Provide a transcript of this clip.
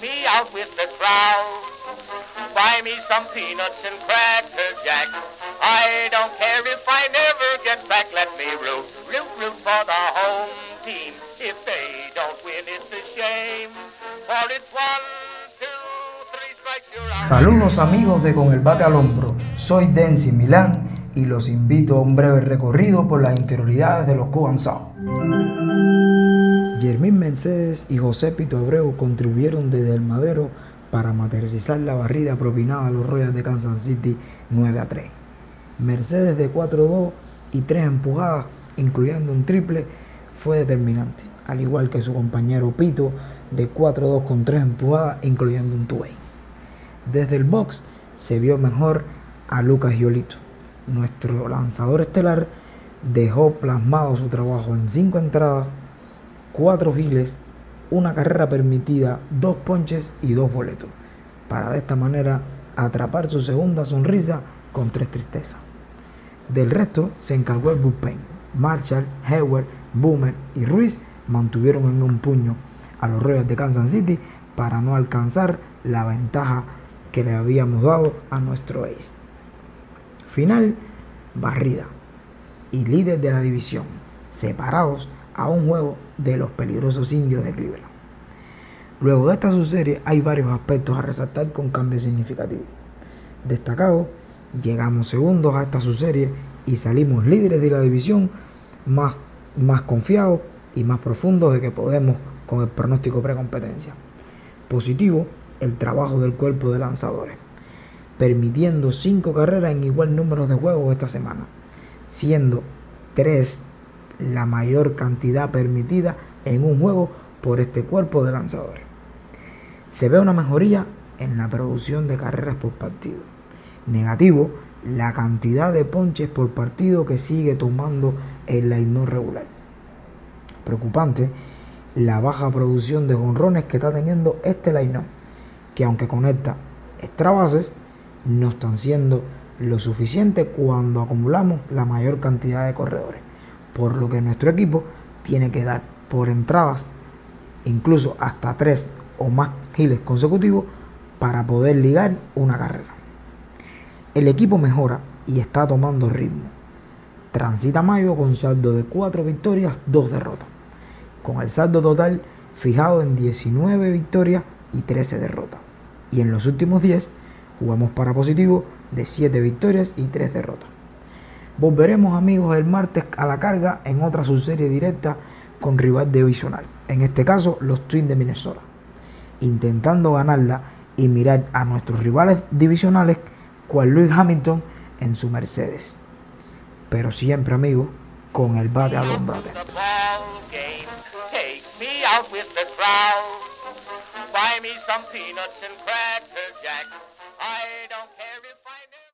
pals. Buy me some peanuts and cracker jack. I don't care if I never get back. Let me root, root, root for the home team. If they don't win, it's a shame. For it's one, two, out. Saludos amigos de Con el Bate al Hombro, soy Denzi Milán y los invito a un breve recorrido por las interioridades de los Cuban Mercedes y José Pito Abreu contribuyeron desde el madero para materializar la barrida propinada a los Royals de Kansas City 9 a 3. Mercedes de 4-2 y 3 empujadas, incluyendo un triple, fue determinante, al igual que su compañero Pito de 4-2 con 3 empujadas, incluyendo un two Desde el box se vio mejor a Lucas Giolito. Nuestro lanzador estelar dejó plasmado su trabajo en 5 entradas, 4 giles, una carrera permitida, 2 ponches y 2 boletos, para de esta manera atrapar su segunda sonrisa con 3 tristezas. Del resto se encargó el bullpen. Marshall, Hayward, Boomer y Ruiz mantuvieron en un puño a los Royals de Kansas City para no alcanzar la ventaja que le habíamos dado a nuestro ace. Final, barrida y líder de la división, separados a un juego de los peligrosos indios de Cleveland. Luego de esta subserie hay varios aspectos a resaltar con cambios significativos. Destacado, llegamos segundos a esta subserie y salimos líderes de la división más, más confiados y más profundos de que podemos con el pronóstico precompetencia. Positivo, el trabajo del cuerpo de lanzadores, permitiendo 5 carreras en igual número de juegos esta semana, siendo 3 la mayor cantidad permitida en un juego por este cuerpo de lanzadores. Se ve una mejoría en la producción de carreras por partido. Negativo, la cantidad de ponches por partido que sigue tomando el line regular. Preocupante, la baja producción de jonrones que está teniendo este line que aunque conecta extra bases, no están siendo lo suficiente cuando acumulamos la mayor cantidad de corredores. Por lo que nuestro equipo tiene que dar por entradas incluso hasta tres o más giles consecutivos para poder ligar una carrera. El equipo mejora y está tomando ritmo. Transita mayo con saldo de 4 victorias, 2 derrotas, con el saldo total fijado en 19 victorias y 13 derrotas. Y en los últimos 10 jugamos para positivo de 7 victorias y 3 derrotas. Volveremos amigos el martes a la carga en otra subserie directa con rival divisional, en este caso los Twins de Minnesota, intentando ganarla y mirar a nuestros rivales divisionales cual Luis Hamilton en su Mercedes. Pero siempre amigos, con el bate al hombro atento.